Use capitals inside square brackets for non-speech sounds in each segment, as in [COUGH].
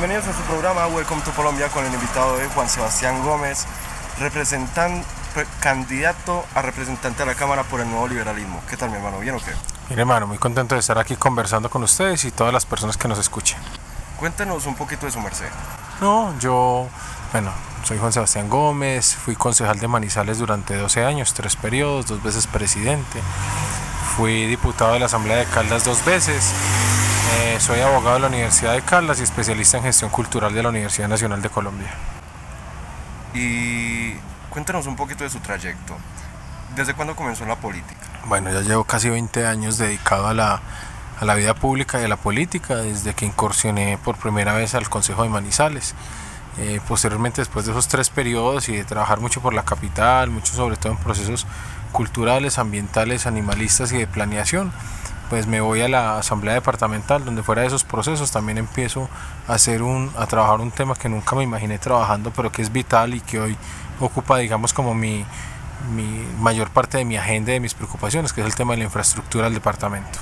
Bienvenidos a su programa Welcome to Colombia con el invitado de Juan Sebastián Gómez, representante, candidato a representante a la Cámara por el nuevo liberalismo. ¿Qué tal mi hermano? ¿Bien o qué? Mire hermano, muy contento de estar aquí conversando con ustedes y todas las personas que nos escuchen. Cuéntenos un poquito de su merced. No, yo, bueno, soy Juan Sebastián Gómez, fui concejal de Manizales durante 12 años, tres periodos, dos veces presidente. Fui diputado de la Asamblea de Caldas dos veces. Eh, soy abogado de la Universidad de Caldas y especialista en gestión cultural de la Universidad Nacional de Colombia. Y cuéntanos un poquito de su trayecto. ¿Desde cuándo comenzó la política? Bueno, ya llevo casi 20 años dedicado a la, a la vida pública y a la política, desde que incursioné por primera vez al Consejo de Manizales. Eh, posteriormente, después de esos tres periodos y de trabajar mucho por la capital, mucho sobre todo en procesos culturales, ambientales, animalistas y de planeación, pues me voy a la asamblea departamental donde fuera de esos procesos también empiezo a hacer un a trabajar un tema que nunca me imaginé trabajando pero que es vital y que hoy ocupa digamos como mi, mi mayor parte de mi agenda y de mis preocupaciones que es el tema de la infraestructura del departamento.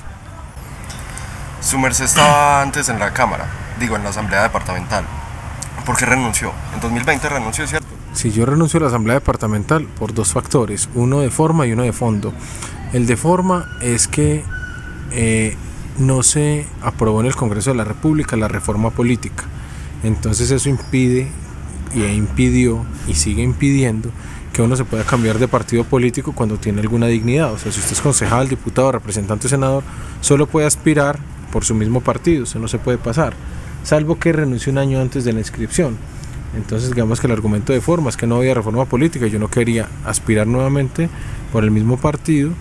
Su merced estaba antes en la cámara digo en la asamblea departamental. ¿por qué renunció? en 2020 renunció cierto si yo renuncio a la asamblea departamental por dos factores uno de forma y uno de fondo. El de forma es que eh, no se aprobó en el Congreso de la República la reforma política. Entonces eso impide y impidió y sigue impidiendo que uno se pueda cambiar de partido político cuando tiene alguna dignidad. O sea, si usted es concejal, diputado, representante, senador, solo puede aspirar por su mismo partido, eso no se puede pasar, salvo que renuncie un año antes de la inscripción. Entonces digamos que el argumento de forma es que no había reforma política, yo no quería aspirar nuevamente por el mismo partido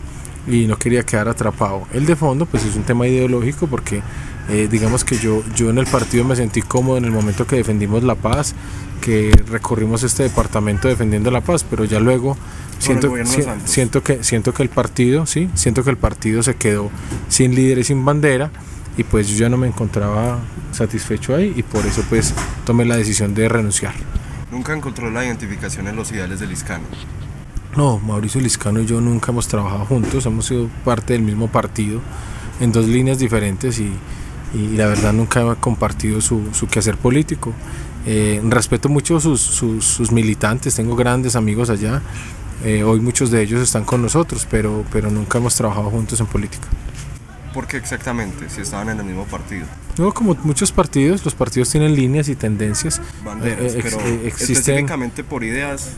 y no quería quedar atrapado. El de fondo pues es un tema ideológico porque eh, digamos que yo, yo en el partido me sentí cómodo en el momento que defendimos la paz, que recorrimos este departamento defendiendo la paz, pero ya luego siento, siento, que, siento que el partido, sí, siento que el partido se quedó sin líder y sin bandera y pues yo ya no me encontraba satisfecho ahí y por eso pues tomé la decisión de renunciar. Nunca encontró la identificación en los ideales del Iscano. No, Mauricio Liscano y yo nunca hemos trabajado juntos, hemos sido parte del mismo partido en dos líneas diferentes y, la verdad nunca he compartido su, quehacer político. Eh, respeto mucho sus, sus, militantes, tengo grandes amigos allá, eh, hoy muchos de ellos están con nosotros, pero, pero nunca hemos trabajado juntos en política. ¿Por qué exactamente? Si estaban en el mismo partido. No, como muchos partidos, los partidos tienen líneas y tendencias. Eh, pero específicamente por ideas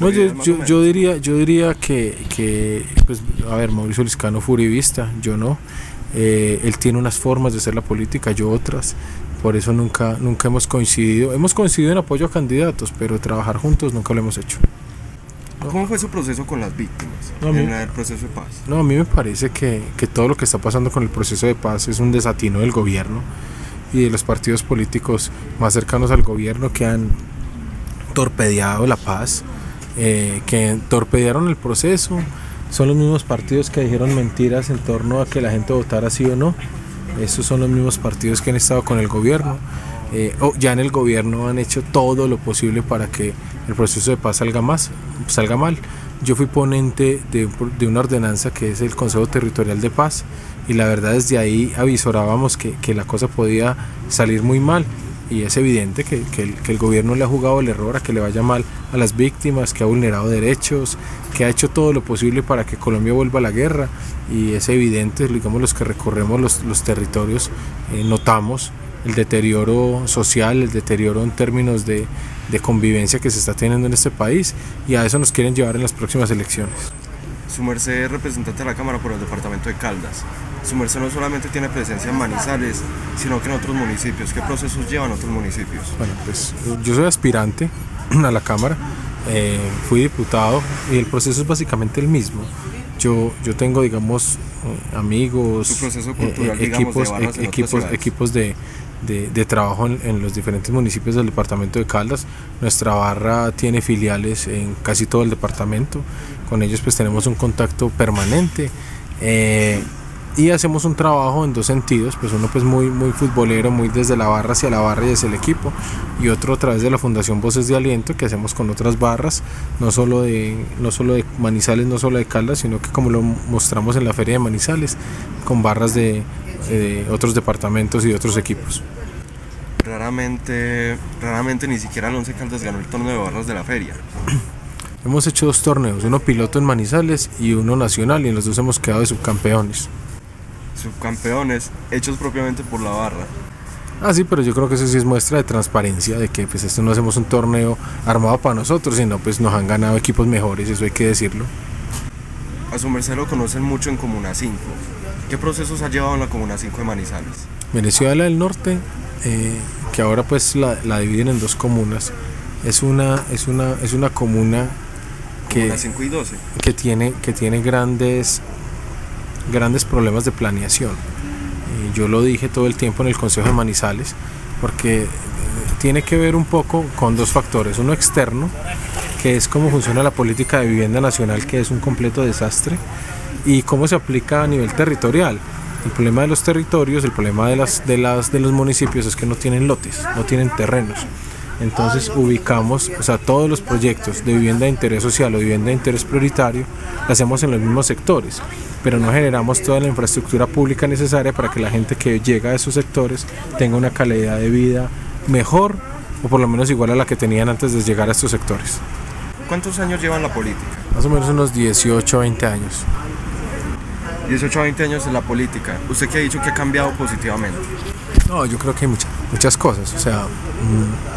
no, yo, yo, diría, yo diría que, que, pues, a ver, Mauricio Liscano fue uribista, yo no. Eh, él tiene unas formas de hacer la política, yo otras. Por eso nunca, nunca hemos coincidido. Hemos coincidido en apoyo a candidatos, pero trabajar juntos nunca lo hemos hecho. ¿Cómo fue su proceso con las víctimas en el proceso de paz? No, a mí me parece que, que todo lo que está pasando con el proceso de paz es un desatino del gobierno y de los partidos políticos más cercanos al gobierno que han torpedeado la paz eh, que torpedearon el proceso. Son los mismos partidos que dijeron mentiras en torno a que la gente votara sí o no. Esos son los mismos partidos que han estado con el gobierno. Eh, ya en el gobierno han hecho todo lo posible para que el proceso de paz salga, más, salga mal. Yo fui ponente de, una ordenanza que es el Consejo Territorial de Paz y la verdad desde ahí avisorábamos que, que la cosa podía salir muy mal y es evidente que, el, gobierno le ha jugado el error a que le vaya mal a las víctimas, que ha vulnerado derechos, que ha hecho todo lo posible para que Colombia vuelva a la guerra y es evidente, digamos los que recorremos los, territorios, eh, notamos el deterioro social, el deterioro en términos de, de convivencia que se está teniendo en este país y a eso nos quieren llevar en las próximas elecciones. Su merced es representante de la Cámara por el departamento de Caldas su merced no solamente tiene presencia en Manizales, sino que en otros municipios. ¿Qué procesos llevan otros municipios? Bueno, pues yo soy aspirante [CLEARS THROAT] a la Cámara, eh, fui diputado y el proceso es básicamente el mismo. Yo, yo tengo, digamos, eh, amigos, eh, equipos, equipos, equipos de, de, trabajo en, en, los diferentes municipios del departamento de Caldas. Nuestra barra tiene filiales en casi todo el departamento. Con ellos pues tenemos un contacto permanente y hacemos un trabajo en dos sentidos, pues uno pues muy, muy futbolero, muy desde la barra hacia la barra y desde el equipo, y otro a través de la Fundación Voces de Aliento que hacemos con otras barras, no solo de, no solo de Manizales, no solo de Caldas, sino que como lo mostramos en la feria de Manizales, con barras de, otros departamentos y de otros equipos. raramente, raramente ni siquiera el Once Caldas ganó el torneo de barras de la feria. Hemos hecho dos torneos, uno piloto en Manizales y uno nacional y en los dos hemos quedado de subcampeones. Subcampeones hechos propiamente por la barra. Ah, sí, pero yo creo que eso sí es muestra de transparencia, de que pues esto no hacemos un torneo armado para nosotros, sino pues nos han ganado equipos mejores, eso hay que decirlo. A su merced lo conocen mucho en Comuna 5. ¿Qué procesos ha llevado en la Comuna 5 de Manizales? Venezuela del Norte, eh, que ahora pues la, la, dividen en dos comunas, es una, es una, es una comuna que, 5 y 12. que tiene, que tiene grandes, grandes problemas de planeación. Y yo lo dije todo el tiempo en el Consejo de Manizales, porque eh, tiene que ver un poco con dos factores. Uno externo, que es cómo funciona la política de vivienda nacional, que es un completo desastre, y cómo se aplica a nivel territorial. El problema de los territorios, el problema de, las, de, las, de los municipios es que no tienen lotes, no tienen terrenos. Entonces ubicamos, o sea, todos los proyectos de vivienda de interés social o vivienda de interés prioritario, lo hacemos en los mismos sectores, pero no generamos toda la infraestructura pública necesaria para que la gente que llega a esos sectores tenga una calidad de vida mejor o por lo menos igual a la que tenían antes de llegar a estos sectores. ¿Cuántos años llevan la política? Más o menos unos 18 o 20 años. 18 a 20 años en la política. ¿Usted qué ha dicho que ha cambiado positivamente? No, yo creo que hay muchas, muchas cosas. O sea, mm,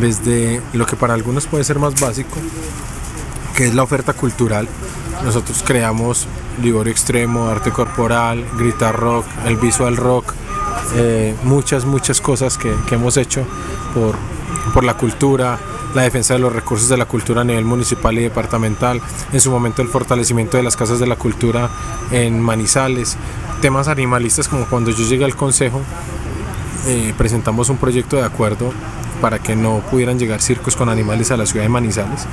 desde lo que para algunos puede ser más básico, que es la oferta cultural. Nosotros creamos Liborio Extremo, Arte Corporal, Gritar Rock, el Visual Rock, eh, muchas, muchas cosas que, que hemos hecho por, por la cultura, la defensa de los recursos de la cultura a nivel municipal y departamental, en su momento el fortalecimiento de las casas de la cultura en Manizales, temas animalistas como cuando yo llegué al consejo eh, presentamos un proyecto de acuerdo para que no pudieran llegar circos con animales a la ciudad de Manizales.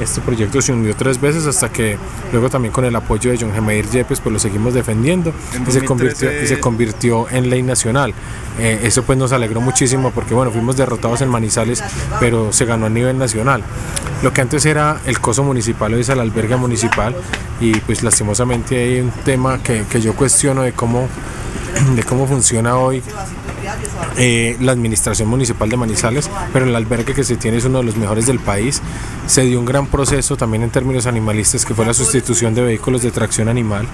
Este proyecto se hundió tres veces hasta que luego también con el apoyo de John Gemeir Yepes pues lo seguimos defendiendo y se, convirtió, y se convirtió en ley nacional. Eh, eso pues nos alegró muchísimo porque bueno, fuimos derrotados en Manizales, pero se ganó a nivel nacional. Lo que antes era el coso municipal hoy es el albergue municipal y pues lastimosamente hay un tema que, que yo cuestiono de cómo, de cómo funciona hoy eh, la administración municipal de Manizales, pero el albergue que se tiene es uno de los mejores del país. Se dio un gran proceso también en términos animalistas, que fue la sustitución de vehículos de tracción animal,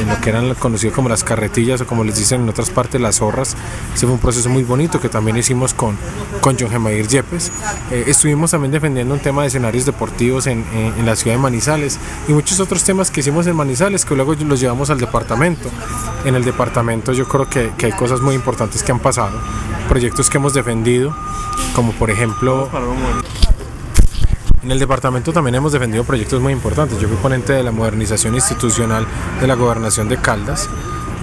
en lo que eran conocidos como las carretillas o como les dicen en otras partes las zorras. Ese fue un proceso muy bonito que también hicimos con, con John Gemair Yepes. Eh, estuvimos también defendiendo un tema de escenarios deportivos en, en, en la ciudad de Manizales y muchos otros temas que hicimos en Manizales que luego los llevamos al departamento. En el departamento yo creo que, que hay cosas muy importantes que han pasado, proyectos que hemos defendido, como por ejemplo... En el departamento también hemos defendido proyectos muy importantes. Yo fui ponente de la modernización institucional de la gobernación de Caldas.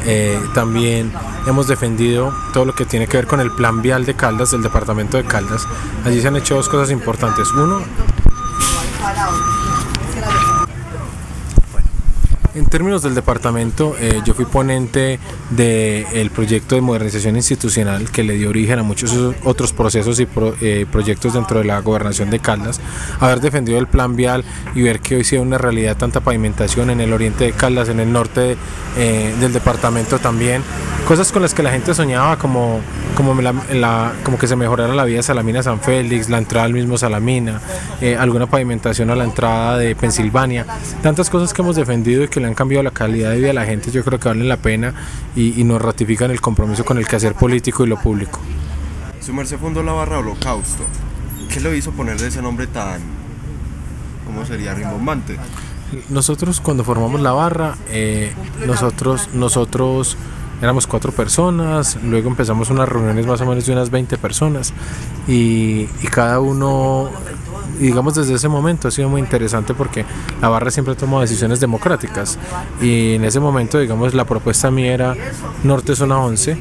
Eh, también hemos defendido todo lo que tiene que ver con el plan vial de Caldas, del departamento de Caldas. Allí se han hecho dos cosas importantes. Uno, En términos del departamento, eh, yo fui ponente del proyecto de modernización institucional que le dio origen a muchos otros procesos y eh, proyectos dentro de la gobernación de Caldas. Haber defendido el plan vial y ver que hoy sea una realidad tanta pavimentación en el oriente de Caldas, en el norte eh, del departamento también. Cosas con las que la gente soñaba, como, como, la, la, como que se mejorara la vía Salamina San Félix, la entrada al mismo Salamina, alguna pavimentación a la entrada de Pensilvania. Tantas cosas que hemos defendido y que le han cambiado la calidad de vida de la gente, yo creo que valen la pena y, y nos ratifican el compromiso con el quehacer político y lo público. Su merced fundó la barra Holocausto. ¿Qué lo hizo ponerle ese nombre tan, cómo sería, rimbombante? Nosotros cuando formamos la barra, eh, nosotros, nosotros éramos cuatro personas, luego empezamos unas reuniones más o menos de unas 20 personas y, y cada uno y digamos desde ese momento ha sido muy interesante porque la barra siempre tomó decisiones democráticas. Y en ese momento digamos la propuesta mía era Norte Zona 11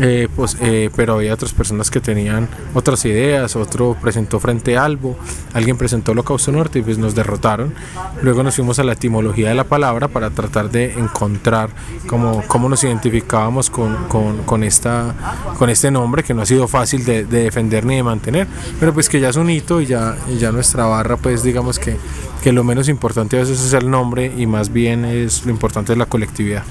eh, pues, eh, pero había otras personas que tenían otras ideas otro presentó Frente Albo alguien presentó Holocausto Norte y pues nos derrotaron. Luego nos fuimos a la etimología de la palabra para tratar de encontrar cómo, cómo nos identificábamos con, con, con, esta, con este nombre que no ha sido fácil de, de defender ni de mantener. Pero pues que ya es un hito y ya, y ya nuestra barra pues digamos que, que lo menos importante a veces es el nombre y más bien es lo importante es la colectividad.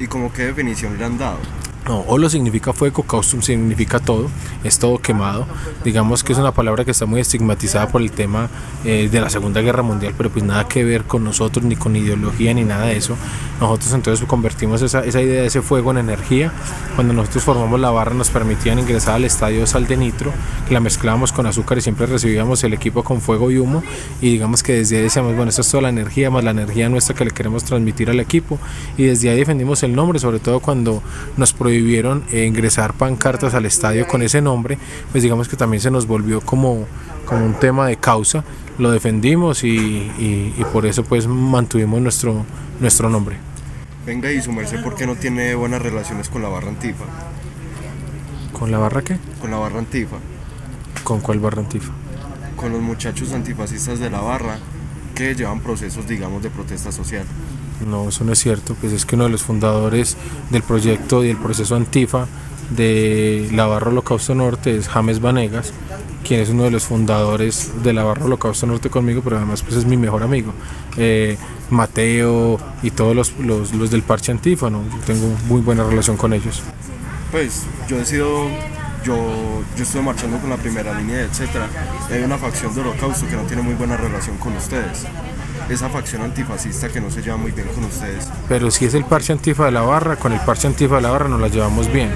¿Y como qué definición le han dado? No, holo significa fuego, caustum significa todo, es todo quemado. Digamos que es una palabra que está muy estigmatizada por el tema eh, de la Segunda Guerra Mundial, pero pues nada que ver con nosotros, ni con ideología, ni nada de eso. Nosotros entonces convertimos esa, esa idea de ese fuego en energía. Cuando nosotros formamos la barra nos permitían ingresar al estadio sal de nitro, la mezclábamos con azúcar y siempre recibíamos el equipo con fuego y humo. Y digamos que desde ahí decíamos, bueno, esta es toda la energía, más la energía nuestra que le queremos transmitir al equipo. Y desde ahí defendimos el nombre, sobre todo cuando nos prohibimos eh, ingresar pancartas al estadio con ese nombre, pues digamos que también se nos volvió como, como un tema de causa, lo defendimos y, por eso pues mantuvimos nuestro, nuestro nombre. Venga y su merced, ¿por qué no tiene buenas relaciones con la barra antifa? ¿Con la barra qué? Con la barra antifa. ¿Con cuál barra antifa? Con los muchachos antifascistas de la barra que llevan procesos, digamos, de protesta social. No, eso no es cierto, pues es que uno de los fundadores del proyecto y el proceso Antifa de la Barra Holocausto Norte es James Vanegas, quien es uno de los fundadores de la Barra Holocausto Norte conmigo, pero además pues es mi mejor amigo. Eh, Mateo y todos los, los, del Parche Antifa, ¿no? yo tengo muy buena relación con ellos. Pues yo he sido, yo, yo estuve marchando con la primera línea, etcétera. Hay una facción de Holocausto que no tiene muy buena relación con ustedes esa facción antifascista que no se lleva muy bien con ustedes. Pero si es el parche antifa de la barra, con el parche antifa de la barra nos la llevamos bien.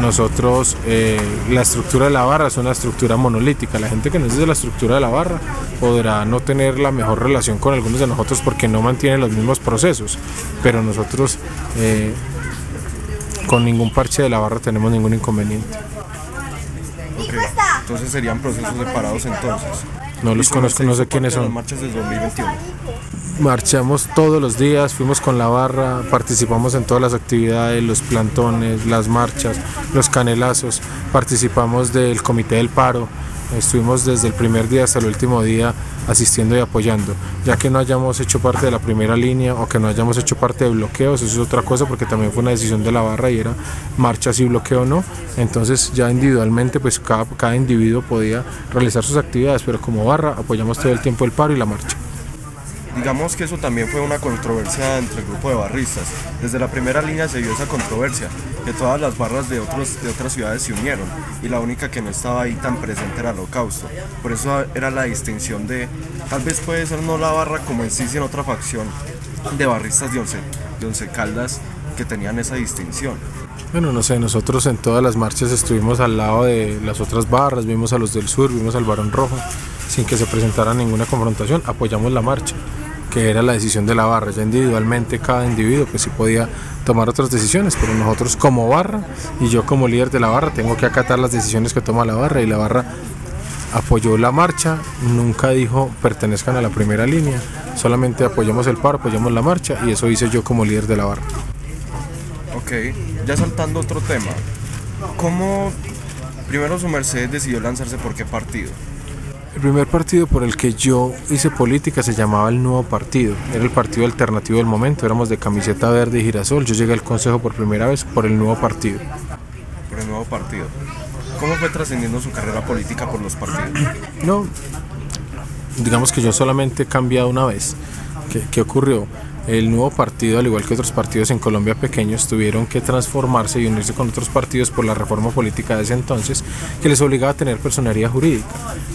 Nosotros, eh, la estructura de la barra es una estructura monolítica. La gente que no es de la estructura de la barra podrá no tener la mejor relación con algunos de nosotros porque no mantienen los mismos procesos. Pero nosotros, eh, con ningún parche de la barra, tenemos ningún inconveniente. Entonces serían procesos separados entonces. No los conozco, no sé quiénes son. marchas del 2021. Marchamos todos los días, fuimos con la barra, participamos en todas las actividades, los plantones, las marchas, los canelazos, participamos del comité del paro, Estuvimos desde el primer día hasta el último día asistiendo y apoyando. Ya que no hayamos hecho parte de la primera línea o que no hayamos hecho parte de bloqueos, eso es otra cosa porque también fue una decisión de la barra y era marcha si bloqueo o no. Entonces ya individualmente pues cada, cada individuo podía realizar sus actividades, pero como barra apoyamos todo el tiempo el paro y la marcha digamos que eso también fue una controversia entre el grupo de barristas. Desde la primera línea se vio esa controversia, que todas las barras de, otros, de otras ciudades se unieron y la única que no estaba ahí tan presente era el holocausto. Por eso era la distinción de, tal vez puede ser no la barra como en sí, sino otra facción de barristas de Once, de once Caldas que tenían esa distinción. Bueno, no sé, nosotros en todas las marchas estuvimos al lado de las otras barras, vimos a los del sur, vimos al Barón Rojo, sin que se presentara ninguna confrontación, apoyamos la marcha que era la decisión de la barra. Ya individualmente cada individuo pues sí podía tomar otras decisiones, pero nosotros como barra y yo como líder de la barra tengo que acatar las decisiones que toma la barra y la barra apoyó la marcha, nunca dijo pertenezcan a la primera línea, solamente apoyamos el paro, apoyamos la marcha y eso hice yo como líder de la barra. Ok, ya saltando otro tema, ¿cómo primero su Mercedes decidió lanzarse por qué partido? El primer partido por el que yo hice política se llamaba el Nuevo Partido. Era el partido alternativo del momento. Éramos de camiseta verde y girasol. Yo llegué al consejo por primera vez por el Nuevo Partido. Por el Nuevo Partido. ¿Cómo fue trascendiendo su carrera política por los partidos? No, digamos que yo solamente he cambiado una vez. ¿Qué, qué ocurrió? El nuevo partido, al igual que otros partidos en Colombia pequeños, tuvieron que transformarse y unirse con otros partidos por la reforma política de ese entonces, que les obligaba a tener personería jurídica.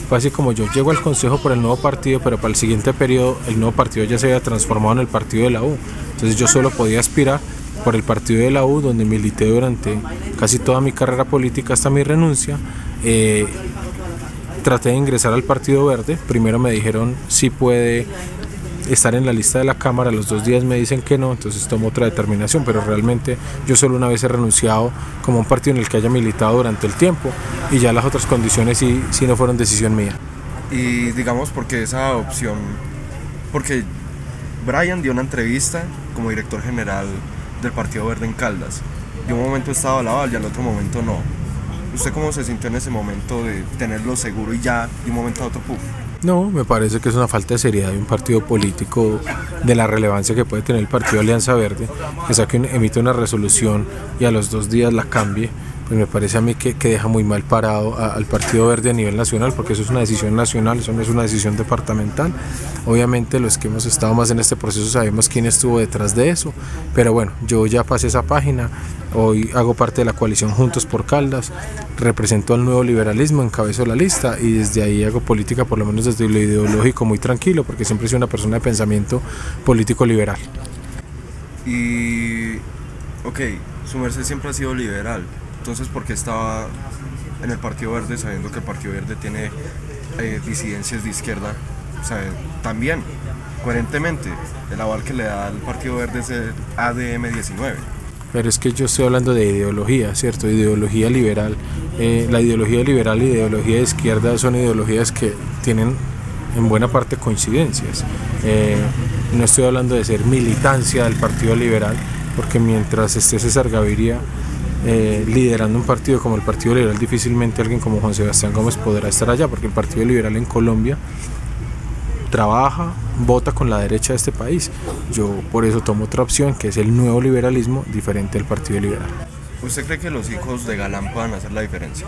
Fue así como yo llego al Consejo por el nuevo partido, pero para el siguiente periodo el nuevo partido ya se había transformado en el partido de la U. Entonces yo solo podía aspirar por el partido de la U, donde milité durante casi toda mi carrera política hasta mi renuncia. Eh, traté de ingresar al Partido Verde. Primero me dijeron si puede estar en la lista de la Cámara, los dos días me dicen que no, entonces tomo otra determinación, pero realmente yo solo una vez he renunciado como un partido en el que haya militado durante el tiempo y ya las otras condiciones sí, sí no fueron decisión mía. Y digamos porque esa opción, porque Brian dio una entrevista como director general del Partido Verde en Caldas. De un momento estaba la y al otro momento no. ¿Usted cómo se sintió en ese momento de tenerlo seguro y ya de un momento a otro, puff? No, me parece que es una falta de seriedad de un partido político de la relevancia que puede tener el partido Alianza Verde, que saque, emite una resolución y a los dos días la cambie. Me parece a mí que, que deja muy mal parado al Partido Verde a nivel nacional, porque eso es una decisión nacional, eso no es una decisión departamental. Obviamente los que hemos estado más en este proceso sabemos quién estuvo detrás de eso, pero bueno, yo ya pasé esa página, hoy hago parte de la coalición Juntos por Caldas, represento al nuevo liberalismo, encabezo la lista y desde ahí hago política, por lo menos desde lo ideológico, muy tranquilo, porque siempre sido una persona de pensamiento político liberal. Y, ok, su merced siempre ha sido liberal, entonces ¿por qué estaba en el Partido Verde sabiendo que el Partido Verde tiene eh, disidencias de izquierda? O sea, también, coherentemente, el aval que le da al Partido Verde es el ADM 19. Pero es que yo estoy hablando de ideología, ¿cierto? Ideología liberal. Eh, la ideología liberal y la ideología de izquierda son ideologías que tienen en buena parte coincidencias. Eh, no estoy hablando de ser militancia del Partido Liberal, porque mientras esté César Gaviria eh, liderando un partido como el Partido Liberal, difícilmente alguien como Juan Sebastián Gómez podrá estar allá, porque el Partido Liberal en Colombia trabaja, vota con la derecha de este país. Yo por eso tomo otra opción, que es el nuevo liberalismo, diferente al Partido Liberal. ¿Usted cree que los hijos de Galán puedan hacer la diferencia?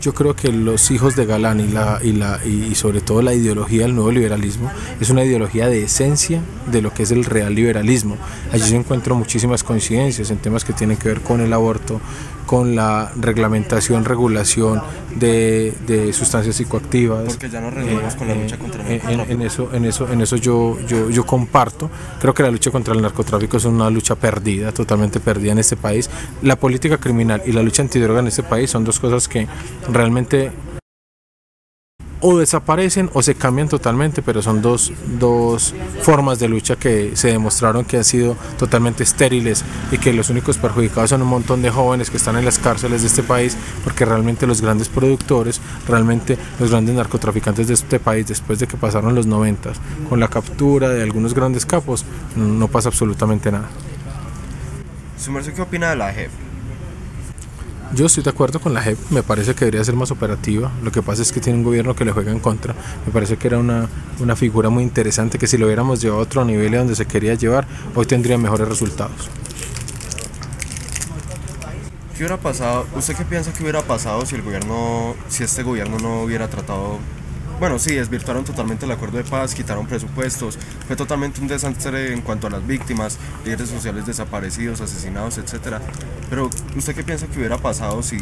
Yo creo que los hijos de Galán y, la, y, la, y sobre todo la ideología del nuevo liberalismo es una ideología de esencia de lo que es el real liberalismo. Allí se encuentro muchísimas coincidencias en temas que tienen que ver con el aborto, con la reglamentación, regulación de, de sustancias psicoactivas. Porque ya nos reunimos con la lucha contra el eh, en, narcotráfico. en eso, en eso, en eso yo, yo, yo comparto. Creo que la lucha contra el narcotráfico es una lucha perdida, totalmente perdida en este país. La política criminal y la lucha antidroga en este país son dos cosas que realmente o desaparecen o se cambian totalmente, pero son dos, dos formas de lucha que se demostraron que han sido totalmente estériles y que los únicos perjudicados son un montón de jóvenes que están en las cárceles de este país, porque realmente los grandes productores, realmente los grandes narcotraficantes de este país, después de que pasaron los noventas, con la captura de algunos grandes capos, no pasa absolutamente nada. ¿Su merced qué opina de la JEP? Yo estoy de acuerdo con la JEP, me parece que debería ser más operativa. Lo que pasa es que tiene un gobierno que le juega en contra. Me parece que era una, una figura muy interesante que si lo hubiéramos llevado a otro nivel a donde se quería llevar, hoy tendría mejores resultados. ¿Qué hubiera pasado? ¿Usted qué piensa que hubiera pasado si el gobierno, si este gobierno no hubiera tratado bueno, sí, desvirtuaron totalmente el acuerdo de paz, quitaron presupuestos, fue totalmente un desastre en cuanto a las víctimas, líderes sociales desaparecidos, asesinados, etcétera. Pero, ¿usted qué piensa que hubiera pasado si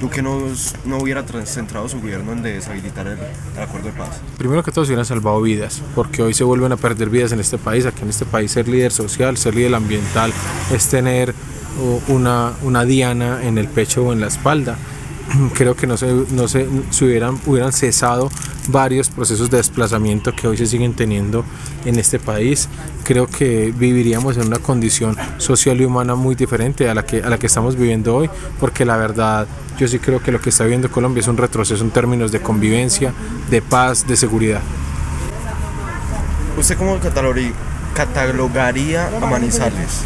Duque no, no hubiera centrado su gobierno en deshabilitar el, el, acuerdo de paz? Primero que todo se hubieran salvado vidas, porque hoy se vuelven a perder vidas en este país. Aquí en este país ser líder social, ser líder ambiental, es tener una, una diana en el pecho o en la espalda [CLEARS THROAT] creo que no se, no se, se, hubieran, hubieran cesado varios procesos de desplazamiento que hoy se siguen teniendo en este país. Creo que viviríamos en una condición social y humana muy diferente a la que, a la que estamos viviendo hoy, porque la verdad yo sí creo que lo que está viviendo Colombia es un retroceso en términos de convivencia, de paz, de seguridad. ¿Usted cómo catalogaría a Manizales?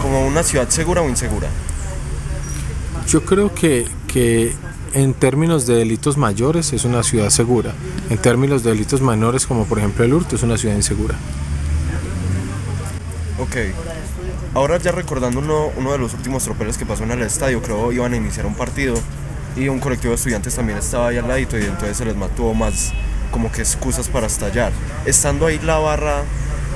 ¿Como una ciudad segura o insegura? Yo creo que, que en términos de delitos mayores es una ciudad segura. En términos de delitos menores, como por ejemplo el hurto, es una ciudad insegura. Ok. Ahora ya recordando uno, uno de los últimos tropeles que pasó en el estadio, creo iban a iniciar un partido y un colectivo de estudiantes también estaba ahí al ladito y entonces se les mató más como que excusas para estallar. Estando ahí la barra,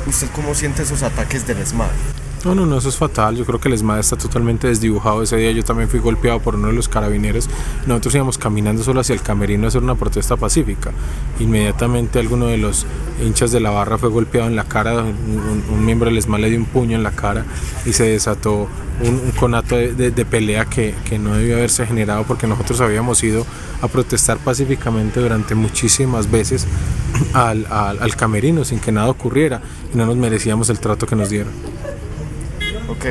¿usted cómo siente esos ataques del ESMAD? No, no, no, eso es fatal. Yo creo que el ESMAD está totalmente desdibujado. Ese día yo también fui golpeado por uno de los carabineros. Nosotros íbamos caminando solo hacia el camerino a hacer una protesta pacífica. Inmediatamente alguno de los hinchas de la barra fue golpeado en la cara. Un, miembro del ESMAD le dio un puño en la cara y se desató un, conato de, pelea que, no debió haberse generado porque nosotros habíamos ido a protestar pacíficamente durante muchísimas veces al, al camerino sin que nada ocurriera y no nos merecíamos el trato que nos dieron. Ok.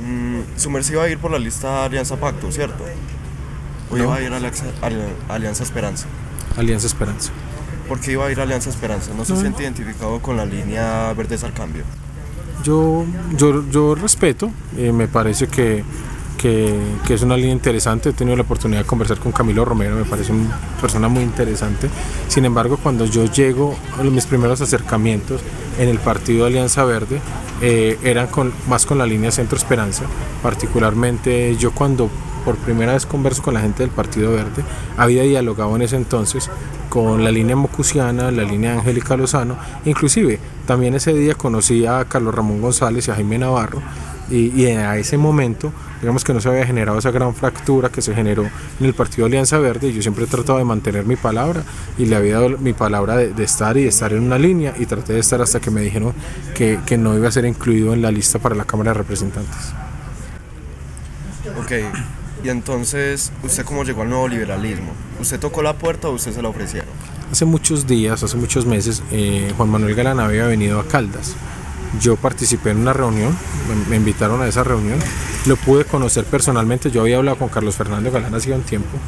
Mm, su merced iba a ir por la lista Alianza Pacto, ¿cierto? ¿O no. iba a ir a Alianza, Alianza Esperanza? Alianza Esperanza. ¿Por qué iba a ir a Alianza Esperanza? ¿No se siente identificado con la línea Verdes al Cambio? Yo, yo, yo respeto, eh, me parece que que, que, es una línea interesante. He tenido la oportunidad de conversar con Camilo Romero, me parece una persona muy interesante. Sin embargo, cuando yo llego mis primeros acercamientos en el partido de Alianza Verde, eh, eran con, más con la línea Centro Esperanza. Particularmente yo cuando por primera vez converso con la gente del Partido Verde, había dialogado en ese entonces con la línea mocusiana, la línea Angélica Lozano, inclusive también ese día conocí a Carlos Ramón González y a Jaime Navarro, y, a ese momento, digamos que no se había generado esa gran fractura que se generó en el Partido Alianza Verde, y yo siempre he tratado de mantener mi palabra y le había dado mi palabra de, estar y de estar en una línea y traté de estar hasta que me dijeron que, que no iba a ser incluido en la lista para la Cámara de Representantes. Ok, y entonces, ¿usted cómo llegó al nuevo liberalismo? ¿Usted tocó la puerta o usted se la ofrecieron? Hace muchos días, hace muchos meses, eh, Juan Manuel Galán había venido a Caldas yo participé en una reunión, me, invitaron a esa reunión, lo pude conocer personalmente, yo había hablado con Carlos Fernando Galán hacía un tiempo,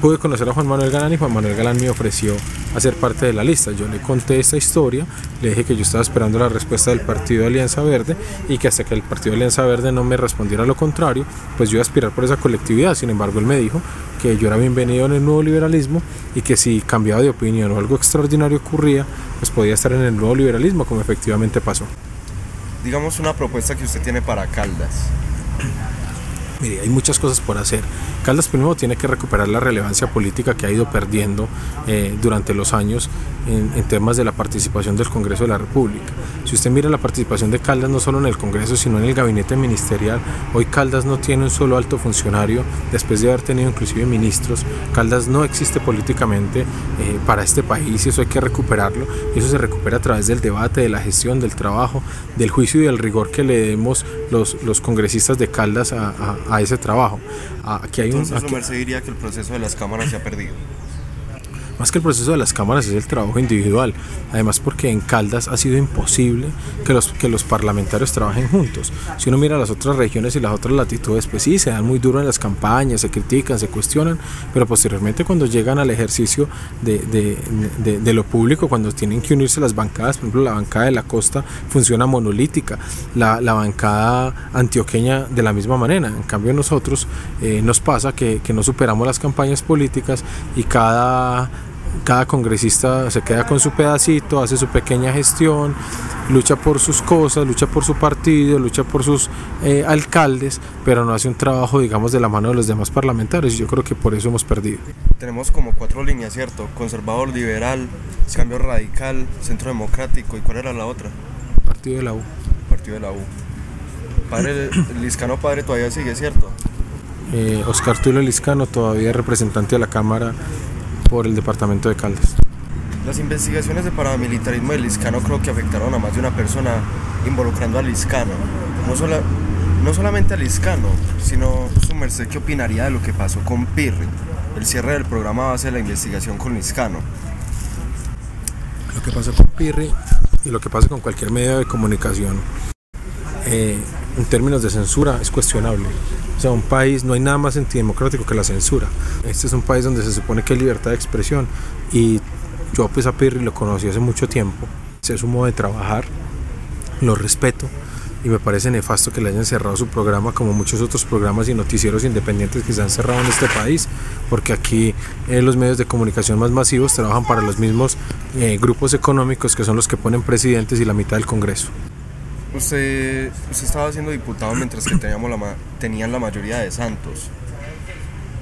pude conocer a Juan Manuel Galán y Juan Manuel Galán me ofreció hacer parte de la lista. Yo le conté esta historia, le dije que yo estaba esperando la respuesta del Partido de Alianza Verde y que hasta que el Partido de Alianza Verde no me respondiera lo contrario, pues yo iba a aspirar por esa colectividad. Sin embargo, él me dijo que yo era bienvenido en el nuevo liberalismo y que si cambiaba de opinión o algo extraordinario ocurría, pues podía estar en el nuevo liberalismo, como efectivamente pasó. Digamos una propuesta que usted tiene para Caldas. Mire, hay muchas cosas por hacer. Caldas primero tiene que recuperar la relevancia política que ha ido perdiendo eh, durante los años en, temas de la participación del Congreso de la República. Si usted mira la participación de Caldas no solo en el Congreso, sino en el gabinete ministerial, hoy Caldas no tiene un solo alto funcionario, después de haber tenido inclusive ministros, Caldas no existe políticamente eh, para este país y eso hay que recuperarlo. Y eso se recupera a través del debate, de la gestión, del trabajo, del juicio y del rigor que le demos los, los congresistas de Caldas a, a ese trabajo. Aquí hay Entonces, un, aquí... diría que el proceso de las cámaras se ha perdido. Más que el proceso de las cámaras es el trabajo individual. Además porque en Caldas ha sido imposible que los, que los parlamentarios trabajen juntos. Si uno mira las otras regiones y las otras latitudes, pues sí, se dan muy duro en las campañas, se critican, se cuestionan, pero posteriormente cuando llegan al ejercicio de, de, de, lo público, cuando tienen que unirse las bancadas, por ejemplo la bancada de la costa funciona monolítica, la, la bancada antioqueña de la misma manera. En cambio nosotros eh, nos pasa que, que no superamos las campañas políticas y cada cada congresista se queda con su pedacito, hace su pequeña gestión, lucha por sus cosas, lucha por su partido, lucha por sus eh, alcaldes, pero no hace un trabajo, digamos, de la mano de los demás parlamentarios. Y yo creo que por eso hemos perdido. Tenemos como cuatro líneas, ¿cierto? Conservador, liberal, cambio radical, centro democrático. ¿Y cuál era la otra? Partido de la U. Partido de la U. Padre, [CLEARS THROAT] Liscano padre todavía sigue, ¿cierto? Eh, Oscar Tulio Liscano todavía representante de la Cámara por el departamento de Caldas. Las investigaciones de paramilitarismo del Liscano creo que afectaron a más de una persona involucrando al Liscano. No, no solamente al Liscano, sino su merced qué opinaría de lo que pasó con Pirri. El cierre del programa base de la investigación con Liscano. Lo que pasa con Pirri y lo que pasa con cualquier medio de comunicación eh, en términos de censura es cuestionable. Sea, un país, no hay nada más antidemocrático que la censura. Este es un país donde se supone que hay libertad de expresión y yo pues a Pirri lo conocí hace mucho tiempo. Es su modo de trabajar, lo respeto y me parece nefasto que le hayan cerrado su programa como muchos otros programas y noticieros independientes que se han cerrado en este país, porque aquí eh, los medios de comunicación más masivos trabajan para los mismos eh, grupos económicos que son los que ponen presidentes y la mitad del Congreso. Usted, usted estaba siendo diputado mientras que teníamos la, tenían la mayoría de Santos.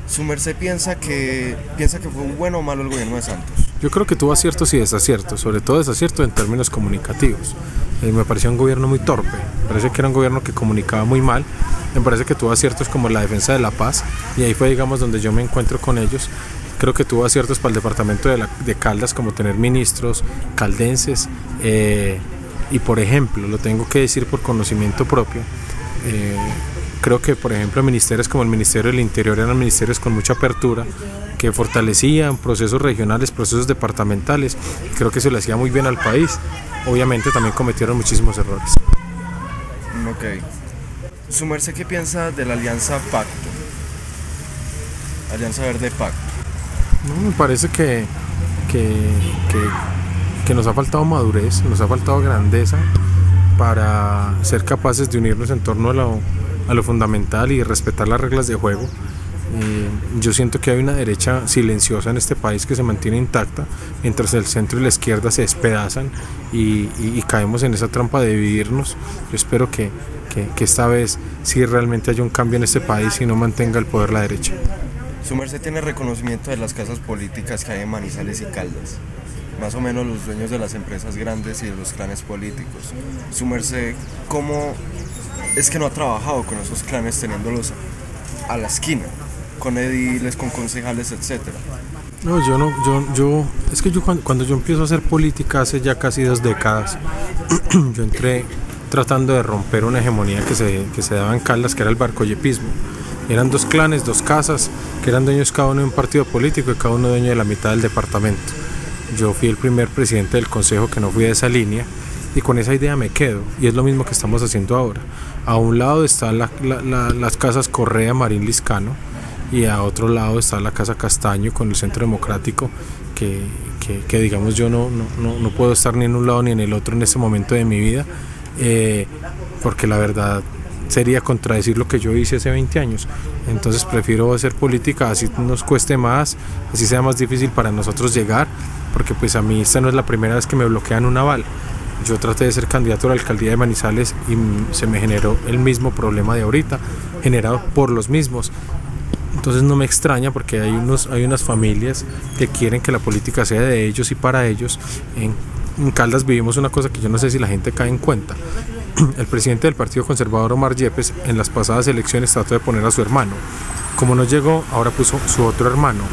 ¿Su merced piensa que, piensa que fue un bueno o malo el gobierno de Santos? Yo creo que tuvo aciertos y desaciertos, sobre todo desaciertos en términos comunicativos. Eh, me pareció un gobierno muy torpe, me parece que era un gobierno que comunicaba muy mal, me parece que tuvo aciertos como la defensa de la paz, y ahí fue, digamos, donde yo me encuentro con ellos. Creo que tuvo aciertos para el departamento de, de Caldas, como tener ministros caldenses. Eh, y por ejemplo, lo tengo que decir por conocimiento propio, eh, creo que por ejemplo ministerios como el Ministerio del Interior eran ministerios con mucha apertura, que fortalecían procesos regionales, procesos departamentales, creo que se le hacía muy bien al país. Obviamente también cometieron muchísimos errores. Ok. ¿Su merced qué piensa de la alianza Pacto? Alianza Verde Pacto. No, me parece que, que, que que nos ha faltado madurez, nos ha faltado grandeza para ser capaces de unirnos en torno a lo, a lo fundamental y respetar las reglas de juego. Eh, yo siento que hay una derecha silenciosa en este país que se mantiene intacta, mientras el centro y la izquierda se despedazan y, caemos en esa trampa de dividirnos. Yo espero que, que, esta vez sí realmente haya un cambio en este país y no mantenga el poder la derecha. Su merced tiene reconocimiento de las casas políticas que hay en Manizales y Caldas, más o menos los dueños de las empresas grandes y de los clanes políticos. Su merced, ¿cómo es que no ha trabajado con esos clanes teniéndolos a la esquina? con ediles, con concejales, etcétera. No, yo no, yo, yo, es que yo cuando, yo empiezo a hacer política hace ya casi dos décadas, [CLEARS THROAT] yo entré tratando de romper una hegemonía que se, que se daba en Caldas, que era el barcoyepismo. Eran dos clanes, dos casas, que eran dueños cada uno de un partido político y cada uno dueño de la mitad del departamento. Yo fui el primer presidente del consejo que no fui de esa línea y con esa idea me quedo y es lo mismo que estamos haciendo ahora. A un lado están las casas Correa Marín Liscano, y a otro lado está la Casa Castaño con el Centro Democrático, que, que, digamos yo no, no, no, puedo estar ni en un lado ni en el otro en este momento de mi vida, eh, porque la verdad sería contradecir lo que yo hice hace 20 años. Entonces prefiero hacer política, así nos cueste más, así sea más difícil para nosotros llegar, porque pues a mí esta no es la primera vez que me bloquean un aval. Yo traté de ser candidato a la alcaldía de Manizales y se me generó el mismo problema de ahorita, generado por los mismos. Entonces no me extraña porque hay, unos, hay unas familias que quieren que la política sea de ellos y para ellos. En, Caldas vivimos una cosa que yo no sé si la gente cae en cuenta. El presidente del Partido Conservador Omar Yepes en las pasadas elecciones trató de poner a su hermano. Como no llegó, ahora puso su otro hermano.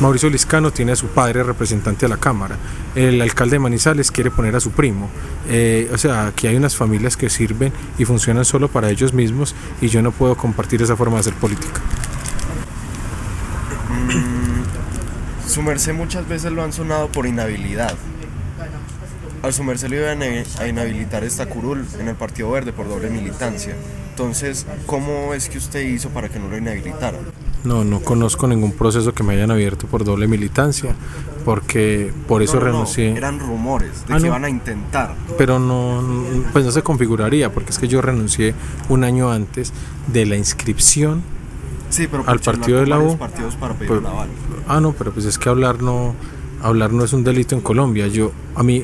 Mauricio Liscano tiene a su padre representante a la Cámara. El alcalde de Manizales quiere poner a su primo. Eh, o sea, aquí hay unas familias que sirven y funcionan solo para ellos mismos y yo no puedo compartir esa forma de hacer política. Su merced muchas veces lo han sonado por inhabilidad. Al su merced le iban a inhabilitar esta curul en el Partido Verde por doble militancia. Entonces, ¿cómo es que usted hizo para que no lo inhabilitaran? No, no conozco ningún proceso que me hayan abierto por doble militancia, porque por eso renuncié. eran rumores de ah, que iban a intentar. Pero no, pues no se configuraría, porque es que yo renuncié un año antes de la inscripción Sí, pero al partido de la U. partidos para pedir pues, Ah, no, pero pues es que hablar no, hablar no es un delito en Colombia. Yo, a mí,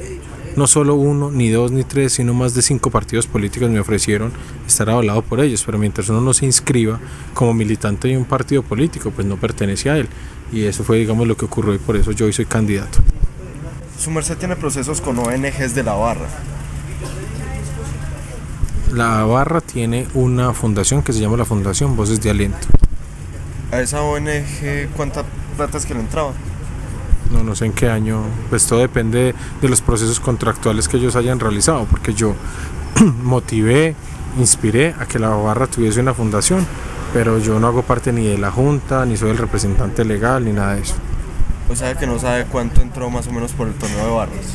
no solo uno, ni dos, ni tres, sino más de cinco partidos políticos me ofrecieron estar avalado por ellos, pero mientras uno no se inscriba como militante de un partido político, pues no pertenece a él. Y eso fue, digamos, lo que ocurrió y por eso yo hoy soy candidato. Su merced tiene procesos con ONGs de la barra. La barra tiene una fundación que se llama la Fundación Voces de Aliento a esa ONG cuánta plata es que le entraba. No, no sé en qué año, pues todo depende de los procesos contractuales que ellos hayan realizado, porque yo [CLEARS THROAT] motivé, inspiré a que la barra tuviese una fundación, pero yo no hago parte ni de la junta, ni soy el representante legal, ni nada de eso. O sea que no sabe cuánto entró más o menos por el torneo de barras.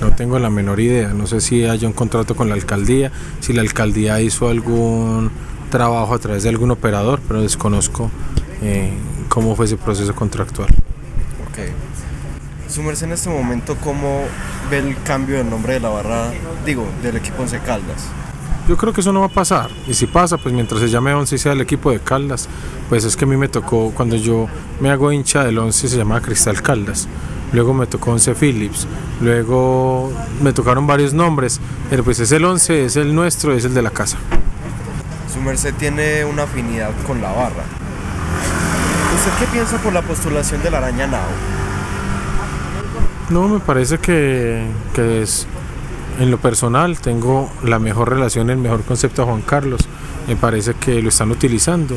No tengo la menor idea, no sé si haya un contrato con la alcaldía, si la alcaldía hizo algún trabajo a través de algún operador, pero desconozco eh, cómo fue ese proceso contractual. Ok. Sumerse en este momento, ¿cómo ve el cambio del nombre de la barra, digo, del equipo Once Caldas? Yo creo que eso no va a pasar. Y si pasa, pues mientras se llame Once y sea el equipo de Caldas, pues es que a mí me tocó, cuando yo me hago hincha del Once, se llama Cristal Caldas. Luego me tocó Once Phillips. Luego me tocaron varios nombres. Pero pues es el Once, es el nuestro, es el de la casa. Su merced tiene una afinidad con la barra. ¿Usted qué piensa por la postulación de la araña Nao? No, me parece que, es, en lo personal, tengo la mejor relación, el mejor concepto a Juan Carlos. Me parece que lo están utilizando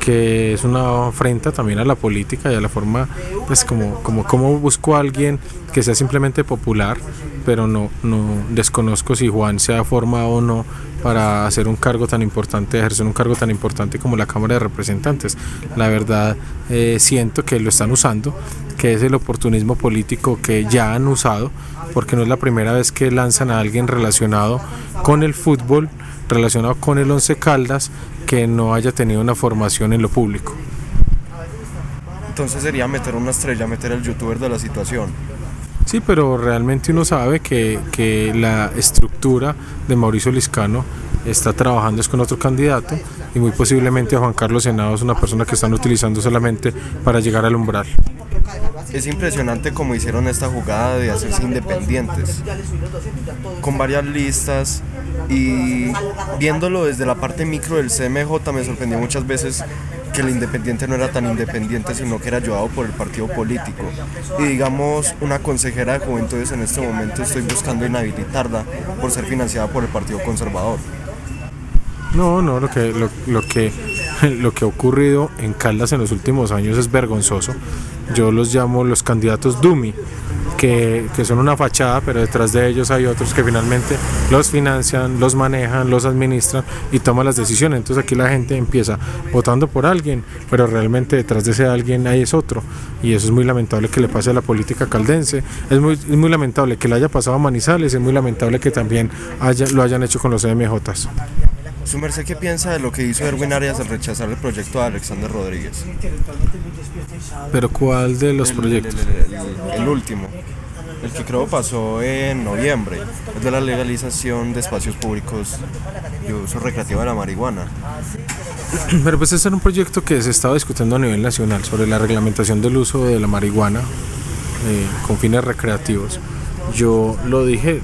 que es una afrenta también a la política y a la forma, pues como, como, como busco a alguien que sea simplemente popular, pero no, no desconozco si Juan se ha formado o no para hacer un cargo tan importante, ejercer un cargo tan importante como la Cámara de Representantes. La verdad, eh, siento que lo están usando, que es el oportunismo político que ya han usado, porque no es la primera vez que lanzan a alguien relacionado con el fútbol, relacionado con el Once Caldas, que no haya tenido una formación en lo público. Entonces sería meter una estrella, meter el youtuber de la situación. Sí, pero realmente uno sabe que, que la estructura de Mauricio Liscano está trabajando es con otro candidato y muy posiblemente a Juan Carlos Senado es una persona que están utilizando solamente para llegar al umbral. Es impresionante cómo hicieron esta jugada de hacerse independientes, con varias listas y viéndolo desde la parte micro del CMJ me sorprendió muchas veces que el independiente no era tan independiente, sino que era ayudado por el partido político. Y digamos, una consejera de juventudes en este momento estoy buscando inhabilitarla por ser financiada por el Partido Conservador. No, no, lo que, lo, lo que, [LAUGHS] lo que ha ocurrido en Caldas en los últimos años es vergonzoso. Yo los llamo los candidatos Dumi que, son una fachada, pero detrás de ellos hay otros que finalmente los financian, los manejan, los administran y toman las decisiones. Entonces aquí la gente empieza votando por alguien, pero realmente detrás de ese alguien hay es otro. Y eso es muy lamentable que le pase a la política caldense. Es muy, muy lamentable que le haya pasado a Manizales, es muy lamentable que también haya, lo hayan hecho con los MJs. ¿Su merced qué piensa de lo que hizo Erwin Arias al rechazar el proyecto de Alexander Rodríguez? ¿Pero cuál de los proyectos? el último. El que creo pasó en noviembre, es de la legalización de espacios públicos de uso recreativo de la marihuana. [CLEARS THROAT] Pero pues ese era un proyecto que se estaba discutiendo a nivel nacional sobre la reglamentación del uso de la marihuana eh, con fines recreativos. Yo lo dije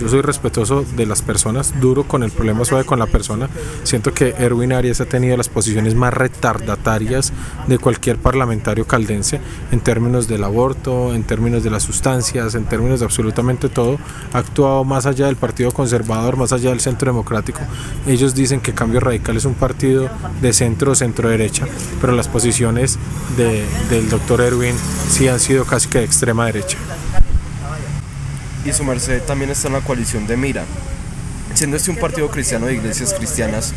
yo soy respetuoso de las personas, duro con el problema suave con la persona. Siento que Erwin Arias ha tenido las posiciones más retardatarias de cualquier parlamentario caldense en términos del aborto, en términos de las sustancias, en términos de absolutamente todo. Ha actuado más allá del Partido Conservador, más allá del Centro Democrático. Ellos dicen que Cambio Radical es un partido de centro centro derecha, pero las posiciones del doctor Erwin sí han sido casi que de extrema derecha y su merced también está en la coalición de Mira. Siendo este un partido cristiano de iglesias cristianas,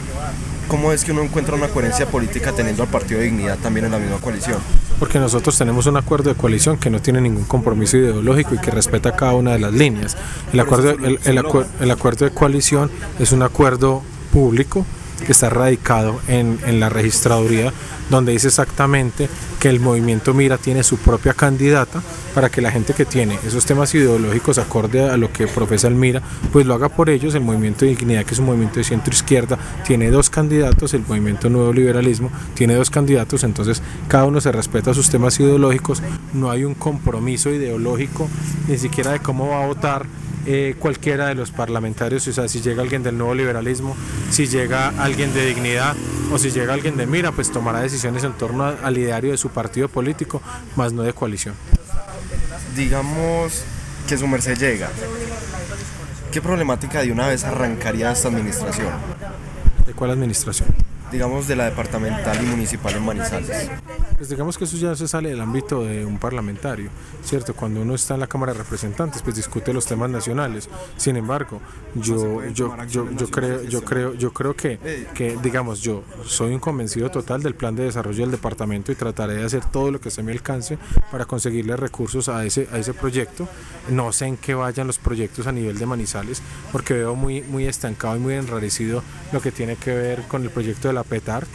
¿cómo es que uno encuentra una coherencia política teniendo al Partido de Dignidad también en la misma coalición? Porque nosotros tenemos un acuerdo de coalición que no tiene ningún compromiso ideológico y que respeta cada una de las líneas. El acuerdo, el, acuerdo de coalición es un acuerdo público que está radicado en, en, la registraduría, donde dice exactamente que el movimiento Mira tiene su propia candidata para que la gente que tiene esos temas ideológicos acorde a lo que profesa el Mira, pues lo haga por ellos. El movimiento de dignidad, que es un movimiento de centro izquierda, tiene dos candidatos, el movimiento nuevo liberalismo tiene dos candidatos, entonces cada uno se respeta sus temas ideológicos, no hay un compromiso ideológico ni siquiera de cómo va a votar eh, cualquiera de los parlamentarios, o sea, si llega alguien del nuevo liberalismo, si llega alguien de dignidad o si llega alguien de mira, pues tomará decisiones en torno al ideario de su partido político, más no de coalición. Digamos que su merced llega. ¿Qué problemática de una vez arrancaría esta administración? ¿De cuál administración? Digamos, de la departamental y municipal en Manizales. Pues digamos que eso ya se sale del ámbito de un parlamentario, ¿cierto? Cuando uno está en la Cámara de Representantes, pues discute los temas nacionales. Sin embargo, yo, yo, yo, yo creo, yo creo, yo creo que, que, digamos, yo soy un convencido total del plan de desarrollo del departamento y trataré de hacer todo lo que se me alcance para conseguirle recursos a ese, a ese proyecto. No sé en qué vayan los proyectos a nivel de Manizales, porque veo muy, muy estancado y muy enrarecido lo que tiene que ver con el proyecto de la PETAR.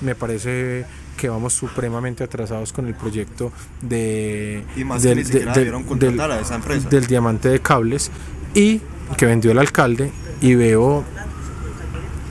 Me parece que vamos supremamente atrasados con el proyecto de, del, del diamante de cables y que vendió el alcalde y veo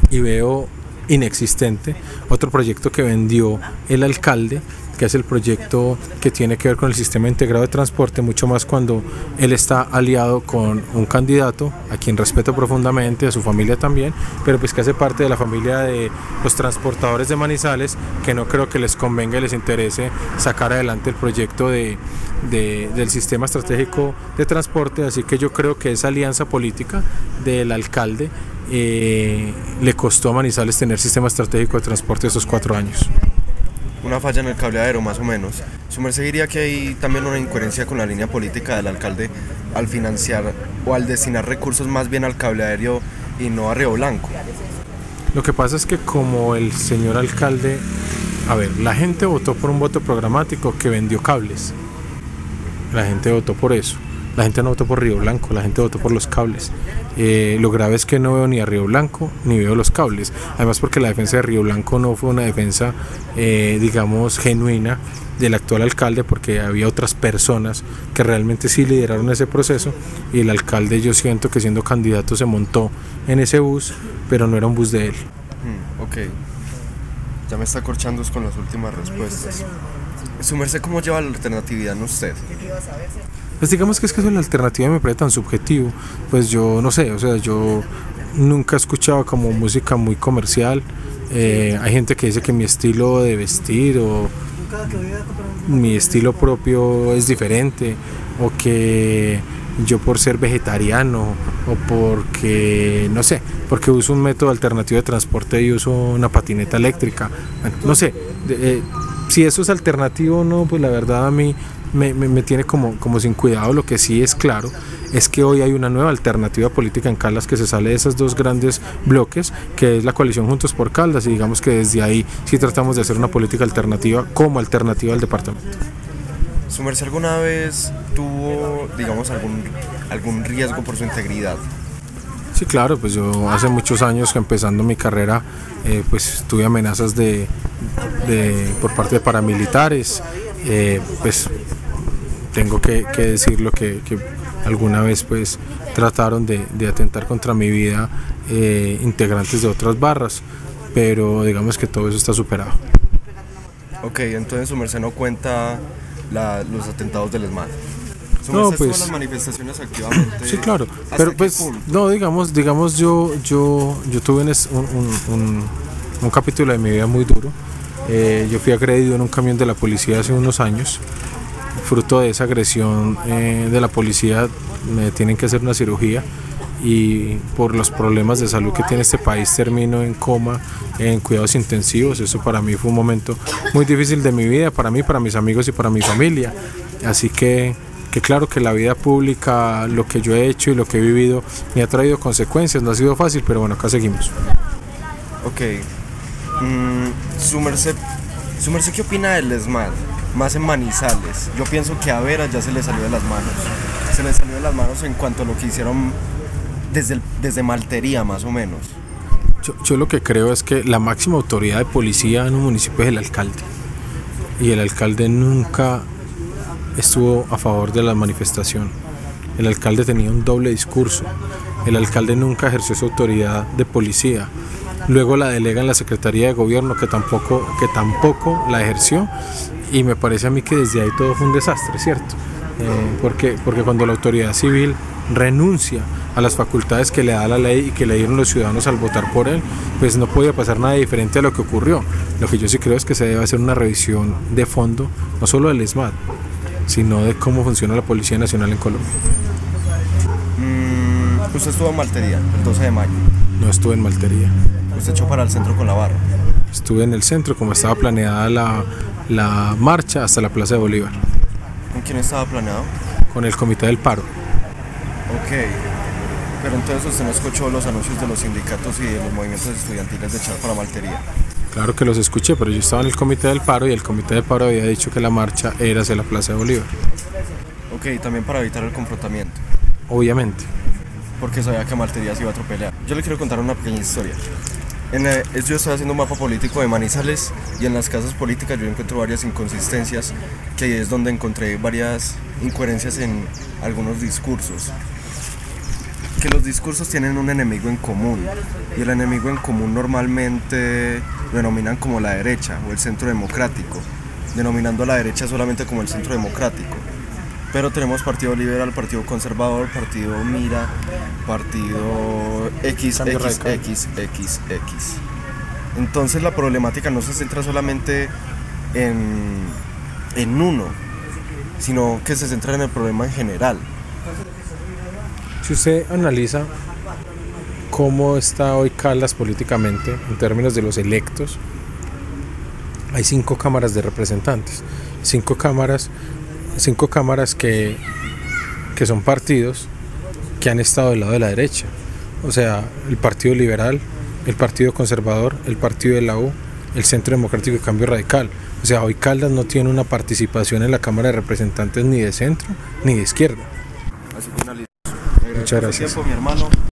y veo inexistente otro proyecto que vendió el alcalde que es el proyecto que tiene que ver con el sistema integrado de transporte, mucho más cuando él está aliado con un candidato a quien respeto profundamente, a su familia también, pero pues que hace parte de la familia de los transportadores de Manizales, que no creo que les convenga y les interese sacar adelante el proyecto de, del sistema estratégico de transporte, así que yo creo que esa alianza política del alcalde eh, le costó a Manizales tener sistema estratégico de transporte esos cuatro años una falla en el cableadero más o menos. Su merced diría que hay también una incoherencia con la línea política del alcalde al financiar o al destinar recursos más bien al cableadero y no a Río Blanco. Lo que pasa es que como el señor alcalde, a ver, la gente votó por un voto programático que vendió cables. La gente votó por eso. La gente no votó por Río Blanco, la gente votó por los cables. Eh, lo grave es que no veo ni a Río Blanco ni veo los cables. Además porque la defensa de Río Blanco no fue una defensa, eh, digamos, genuina del actual alcalde porque había otras personas que realmente sí lideraron ese proceso y el alcalde yo siento que siendo candidato se montó en ese bus, pero no era un bus de él. Mm, ok. Ya me está corchando con las últimas respuestas. Su ¿cómo lleva la alternatividad en usted? Pues digamos que es que eso la alternativa me parece tan subjetivo. Pues yo no sé, o sea, yo nunca he escuchado como música muy comercial. Eh, hay gente que dice que mi estilo de vestir o mi estilo propio es diferente o que yo por ser vegetariano o porque, no sé, porque uso un método alternativo de transporte y uso una patineta eléctrica. no sé, eh, si eso es alternativo o no, pues la verdad a mí me, me, tiene como, como sin cuidado. Lo que sí es claro es que hoy hay una nueva alternativa política en Caldas que se sale de esos dos grandes bloques, que es la coalición Juntos por Caldas, y digamos que desde ahí sí tratamos de hacer una política alternativa como alternativa al departamento. ¿Su merced alguna vez tuvo, digamos, algún, algún riesgo por su integridad? Sí, claro, pues yo hace muchos años que empezando mi carrera, eh, pues tuve amenazas de, de, por parte de paramilitares, eh, pues tengo que, que decirlo que, que, alguna vez pues trataron de, de atentar contra mi vida eh, integrantes de otras barras, pero digamos que todo eso está superado. Ok, entonces su merced no cuenta la, los atentados del ESMAD. No, pues- las manifestaciones activamente. Sí, claro. ¿Hasta Pero pues, punto? no, digamos, digamos yo, yo, yo tuve un, un- un- un capítulo de mi vida muy duro. Eh, yo fui agredido en un camión de la policía hace unos años. Fruto de esa agresión eh, de la policía me tienen que hacer una cirugía y por los problemas de salud que tiene este país termino en coma, en cuidados intensivos. Eso para mí fue un momento muy difícil de mi vida, para mí, para mis amigos y para mi familia. Así que, que claro que la vida pública, lo que yo he hecho y lo que he vivido me ha traído consecuencias. No ha sido fácil, pero bueno, acá seguimos. Ok. Mm, su merced, su merced, ¿qué opina del ESMAD? Más en Manizales. Yo pienso que a Vera ya se le salió de las manos. Se le salió de las manos en cuanto a lo que hicieron desde, desde Maltería, más o menos. Yo, yo lo que creo es que la máxima autoridad de policía en un municipio es el alcalde. Y el alcalde nunca estuvo a favor de la manifestación. El alcalde tenía un doble discurso. El alcalde nunca ejerció su autoridad de policía. Luego la delega en la Secretaría de Gobierno que tampoco, que tampoco la ejerció. Y me parece a mí que desde ahí todo fue un desastre, ¿cierto? Eh, porque, porque cuando la autoridad civil renuncia a las facultades que le da la ley y que le dieron los ciudadanos al votar por él, pues no podía pasar nada diferente a lo que ocurrió. Lo que yo sí creo es que se debe hacer una revisión de fondo, no solo del ESMAD, sino de cómo funciona la Policía Nacional en Colombia. Mm, usted estuvo en Maltería el 12 de mayo. No estuve en Maltería, Usted echó para el centro con la barra. estuve en el centro como estaba planeada la, la marcha hasta la Plaza de Bolívar, ¿Con quién estaba planeado? con el Comité del Paro. Ok. Pero entonces usted no escuchó los anuncios de los sindicatos y de los movimientos estudiantiles de echar para Maltería. Claro que los escuché, pero yo estaba en el Comité del Paro y el Comité del Paro había dicho que la marcha era hacia la Plaza de Bolívar. Ok, también para evitar el confrontamiento. Obviamente. porque sabía que Maltería se iba a atropellar. Yo le quiero contar una pequeña historia. En, yo estoy haciendo un mapa político de Manizales y en las casas políticas yo encuentro varias inconsistencias, que es donde encontré varias incoherencias en algunos discursos. Que los discursos tienen un enemigo en común y el enemigo en común normalmente lo denominan como la derecha o el centro democrático, denominando a la derecha solamente como el centro democrático. Pero tenemos Partido Liberal, Partido Conservador, Partido Mira, Partido X. X, X, X. Entonces la problemática no se centra solamente en, en uno, sino que se centra en el problema en general. Si usted analiza cómo está hoy Caldas políticamente en términos de los electos, hay cinco cámaras de representantes, cinco cámaras, cinco cámaras que, que son partidos que han estado del lado de la derecha. O sea, el Partido Liberal, el Partido Conservador, el Partido de la U, el Centro Democrático y Cambio Radical. O sea, hoy Caldas no tiene una participación en la Cámara de Representantes ni de centro ni de izquierda. Así. Muchas gracias. Tiempo, mi hermano.